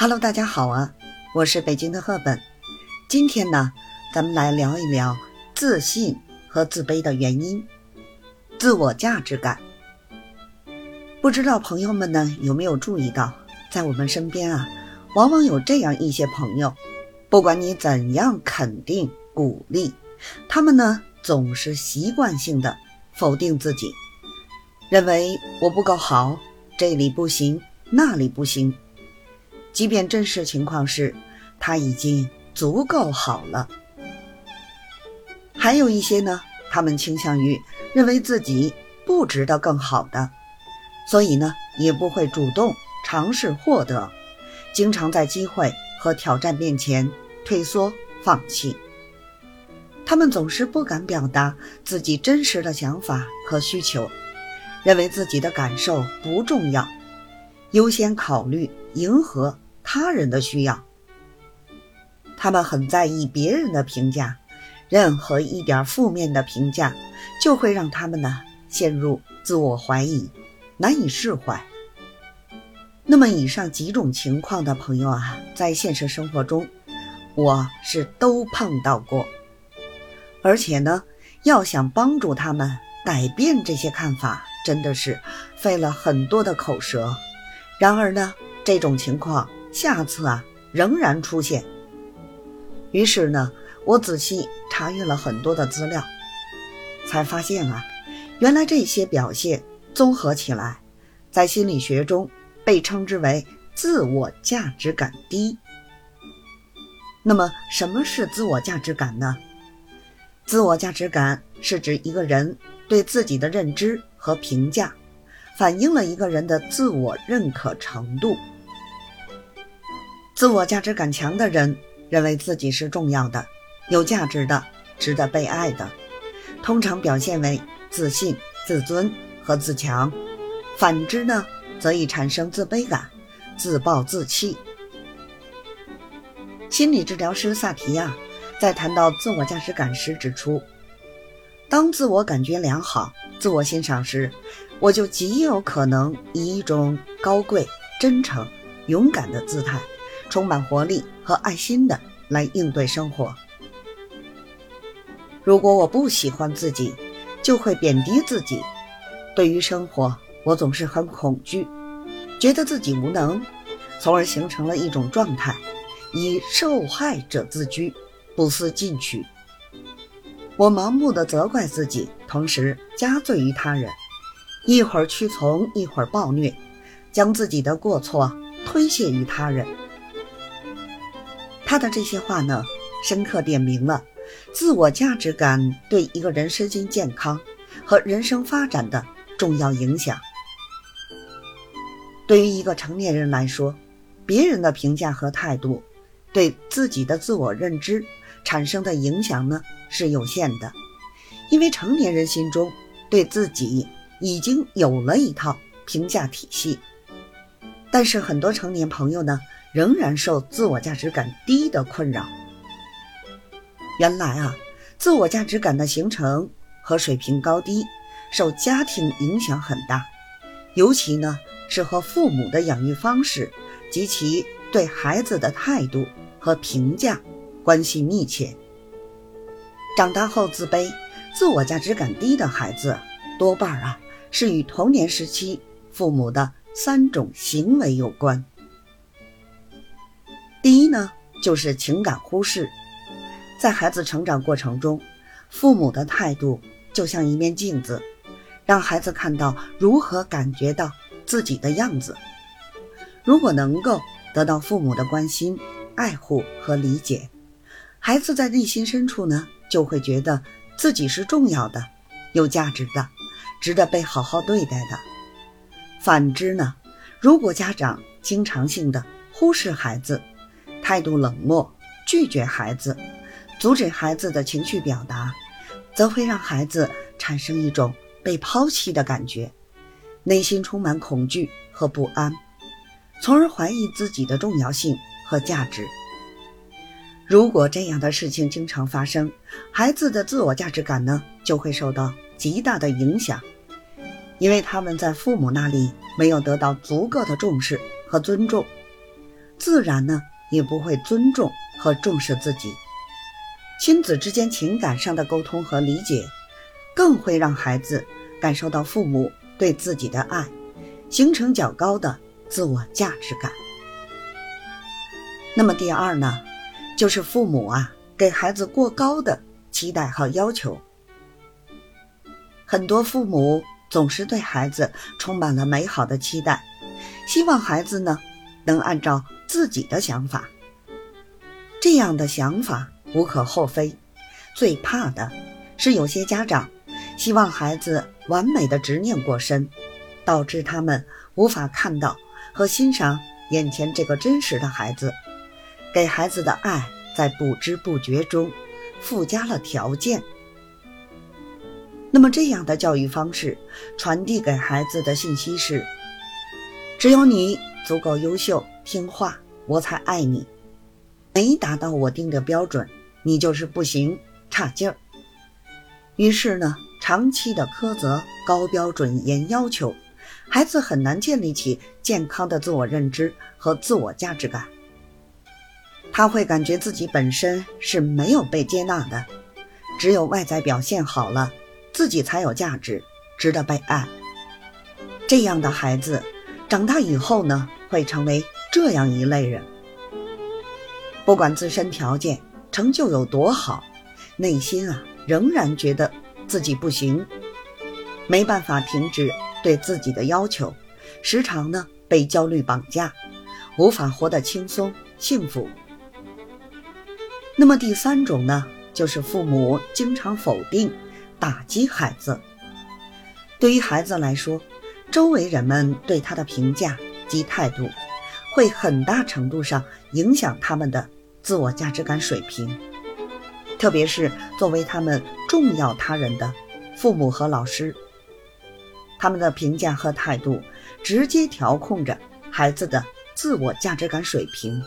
Hello，大家好啊，我是北京的赫本。今天呢，咱们来聊一聊自信和自卑的原因，自我价值感。不知道朋友们呢有没有注意到，在我们身边啊，往往有这样一些朋友，不管你怎样肯定、鼓励，他们呢总是习惯性的否定自己，认为我不够好，这里不行，那里不行。即便真实情况是，他已经足够好了。还有一些呢，他们倾向于认为自己不值得更好的，所以呢，也不会主动尝试获得，经常在机会和挑战面前退缩放弃。他们总是不敢表达自己真实的想法和需求，认为自己的感受不重要，优先考虑迎合。他人的需要，他们很在意别人的评价，任何一点负面的评价就会让他们呢陷入自我怀疑，难以释怀。那么以上几种情况的朋友啊，在现实生活中，我是都碰到过，而且呢，要想帮助他们改变这些看法，真的是费了很多的口舌。然而呢，这种情况。下次啊，仍然出现。于是呢，我仔细查阅了很多的资料，才发现啊，原来这些表现综合起来，在心理学中被称之为自我价值感低。那么，什么是自我价值感呢？自我价值感是指一个人对自己的认知和评价，反映了一个人的自我认可程度。自我价值感强的人认为自己是重要的、有价值的、值得被爱的，通常表现为自信、自尊和自强；反之呢，则易产生自卑感、自暴自弃。心理治疗师萨提亚在谈到自我价值感时指出，当自我感觉良好、自我欣赏时，我就极有可能以一种高贵、真诚、勇敢的姿态。充满活力和爱心的来应对生活。如果我不喜欢自己，就会贬低自己。对于生活，我总是很恐惧，觉得自己无能，从而形成了一种状态，以受害者自居，不思进取。我盲目的责怪自己，同时加罪于他人，一会儿屈从，一会儿暴虐，将自己的过错推卸于他人。他的这些话呢，深刻点明了自我价值感对一个人身心健康和人生发展的重要影响。对于一个成年人来说，别人的评价和态度对自己的自我认知产生的影响呢是有限的，因为成年人心中对自己已经有了一套评价体系。但是很多成年朋友呢。仍然受自我价值感低的困扰。原来啊，自我价值感的形成和水平高低受家庭影响很大，尤其呢是和父母的养育方式及其对孩子的态度和评价关系密切。长大后自卑、自我价值感低的孩子，多半啊是与童年时期父母的三种行为有关。第一呢，就是情感忽视，在孩子成长过程中，父母的态度就像一面镜子，让孩子看到如何感觉到自己的样子。如果能够得到父母的关心、爱护和理解，孩子在内心深处呢，就会觉得自己是重要的、有价值的、值得被好好对待的。反之呢，如果家长经常性的忽视孩子，态度冷漠，拒绝孩子，阻止孩子的情绪表达，则会让孩子产生一种被抛弃的感觉，内心充满恐惧和不安，从而怀疑自己的重要性和价值。如果这样的事情经常发生，孩子的自我价值感呢就会受到极大的影响，因为他们在父母那里没有得到足够的重视和尊重。自然呢也不会尊重和重视自己。亲子之间情感上的沟通和理解，更会让孩子感受到父母对自己的爱，形成较高的自我价值感。那么第二呢，就是父母啊给孩子过高的期待和要求。很多父母总是对孩子充满了美好的期待，希望孩子呢能按照自己的想法。这样的想法无可厚非，最怕的是有些家长希望孩子完美的执念过深，导致他们无法看到和欣赏眼前这个真实的孩子，给孩子的爱在不知不觉中附加了条件。那么，这样的教育方式传递给孩子的信息是：只有你足够优秀、听话，我才爱你；没达到我定的标准，你就是不行、差劲儿。于是呢，长期的苛责、高标准、严要求，孩子很难建立起健康的自我认知和自我价值感。他会感觉自己本身是没有被接纳的，只有外在表现好了。自己才有价值，值得被爱。这样的孩子，长大以后呢，会成为这样一类人：不管自身条件、成就有多好，内心啊仍然觉得自己不行，没办法停止对自己的要求，时常呢被焦虑绑架，无法活得轻松幸福。那么第三种呢，就是父母经常否定。打击孩子，对于孩子来说，周围人们对他的评价及态度，会很大程度上影响他们的自我价值感水平。特别是作为他们重要他人的父母和老师，他们的评价和态度，直接调控着孩子的自我价值感水平。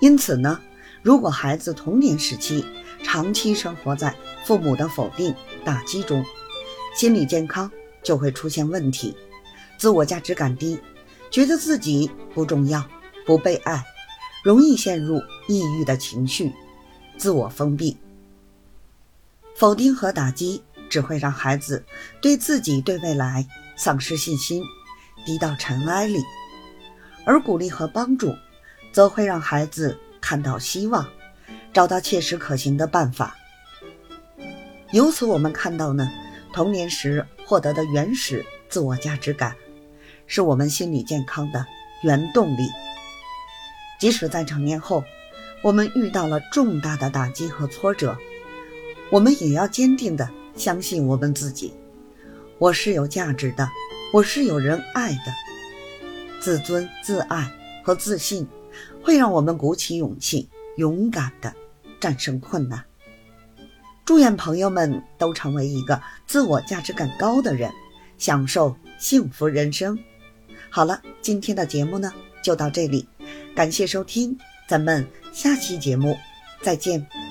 因此呢，如果孩子童年时期长期生活在父母的否定、打击中，心理健康就会出现问题，自我价值感低，觉得自己不重要、不被爱，容易陷入抑郁的情绪，自我封闭。否定和打击只会让孩子对自己、对未来丧失信心，低到尘埃里；而鼓励和帮助，则会让孩子看到希望，找到切实可行的办法。由此，我们看到呢，童年时获得的原始自我价值感，是我们心理健康的原动力。即使在成年后，我们遇到了重大的打击和挫折，我们也要坚定地相信我们自己：我是有价值的，我是有人爱的。自尊、自爱和自信，会让我们鼓起勇气，勇敢地战胜困难。祝愿朋友们都成为一个自我价值感高的人，享受幸福人生。好了，今天的节目呢就到这里，感谢收听，咱们下期节目再见。